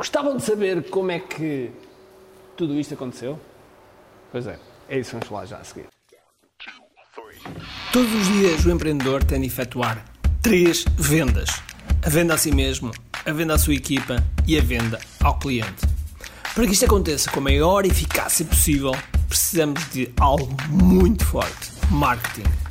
Gostavam de saber como é que tudo isto aconteceu? Pois é, é isso vamos falar já a seguir. Todos os dias o empreendedor tem de efetuar três vendas: a venda a si mesmo, a venda à sua equipa e a venda ao cliente. Para que isto aconteça com a maior eficácia possível, precisamos de algo muito forte: marketing.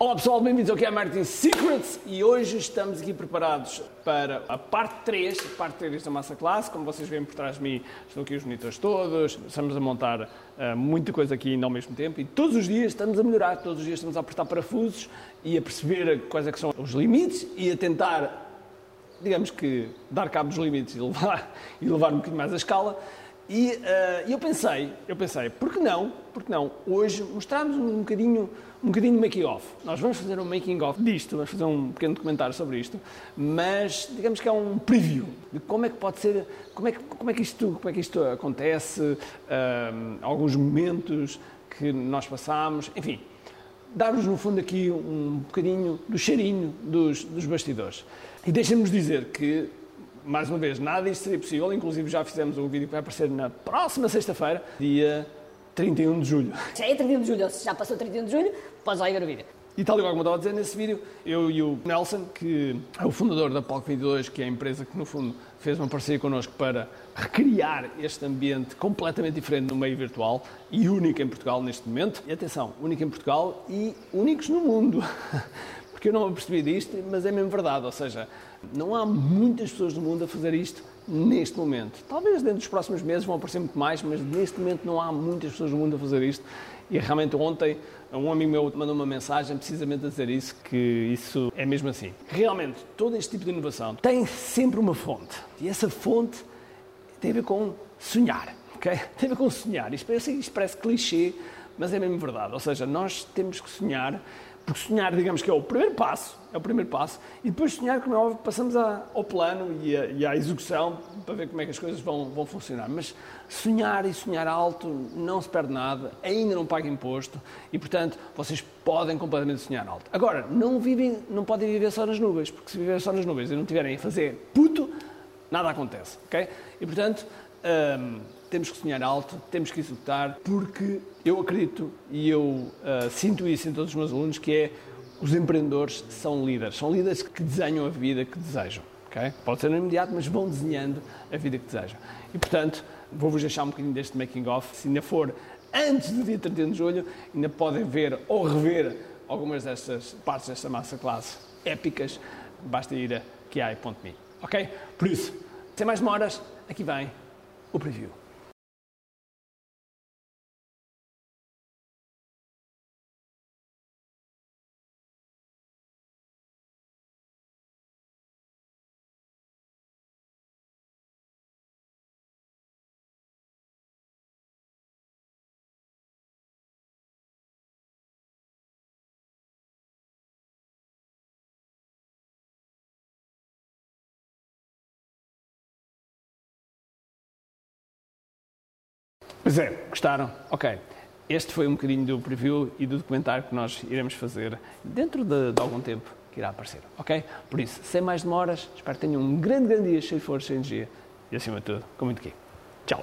Olá pessoal, bem-vindos ao QI Marketing Secrets e hoje estamos aqui preparados para a parte 3, a parte 3 da massa classe. Como vocês veem por trás de mim, estão aqui os monitores todos, estamos a montar uh, muita coisa aqui ainda ao mesmo tempo e todos os dias estamos a melhorar, todos os dias estamos a apertar parafusos e a perceber quais é que são os limites e a tentar digamos que, dar cabo dos limites e levar, e levar um bocadinho mais a escala. E uh, eu pensei, eu pensei, por que não, por que não, hoje mostrarmos um bocadinho, um bocadinho de making off. Nós vamos fazer um making off disto, vamos fazer um pequeno documentário sobre isto, mas digamos que é um preview de como é que pode ser, como é que, como é que, isto, como é que isto acontece, uh, alguns momentos que nós passamos, enfim, dar-vos no fundo aqui um bocadinho do cheirinho dos, dos bastidores. E deixem-nos dizer que mais uma vez, nada disto seria possível, inclusive já fizemos um vídeo que vai aparecer na próxima sexta-feira, dia 31 de julho. Já é 31 de julho, se já passou 31 de julho, podes lá ir ver o vídeo. E tal qual como eu estava a dizer nesse vídeo, eu e o Nelson, que é o fundador da Palco 22, que é a empresa que no fundo fez uma parceria connosco para recriar este ambiente completamente diferente no meio virtual e único em Portugal neste momento. E atenção, único em Portugal e únicos no mundo. Porque eu não percebi disto, mas é mesmo verdade. Ou seja, não há muitas pessoas no mundo a fazer isto neste momento. Talvez dentro dos próximos meses vão aparecer muito mais, mas neste momento não há muitas pessoas no mundo a fazer isto. E realmente ontem um amigo meu mandou uma mensagem precisamente a dizer isso, que isso é mesmo assim. Realmente, todo este tipo de inovação tem sempre uma fonte. E essa fonte tem a ver com sonhar, ok? Tem a ver com sonhar. Isto, sei, isto parece clichê, mas é mesmo verdade. Ou seja, nós temos que sonhar porque sonhar, digamos que é o primeiro passo, é o primeiro passo, e depois sonhar, como é óbvio, passamos ao plano e, e, à execução para ver como é que as coisas vão, vão funcionar. Mas sonhar e sonhar alto não se perde nada, ainda não paga imposto e, portanto, vocês podem completamente sonhar alto. Agora, não, vivem, não podem viver só nas nuvens, porque se viverem só nas nuvens e não tiverem a fazer puto, nada acontece, ok? E, portanto, hum, temos que sonhar alto, temos que executar, porque eu acredito e eu uh, sinto isso em todos os meus alunos, que é os empreendedores são líderes, são líderes que desenham a vida que desejam. Okay? Pode ser no imediato, mas vão desenhando a vida que desejam. E, portanto, vou-vos deixar um bocadinho deste making-off. Se ainda for antes do dia 31 de julho, ainda podem ver ou rever algumas destas partes desta massa classe épicas. Basta ir a kiai.me. Ok? Por isso, sem mais demoras, aqui vem o preview. Pois é, gostaram? Ok. Este foi um bocadinho do preview e do documentário que nós iremos fazer dentro de, de algum tempo que irá aparecer, ok? Por isso, sem mais demoras, espero que tenham um grande, grande dia cheio de força e energia e, acima de tudo, com muito aqui. Tchau!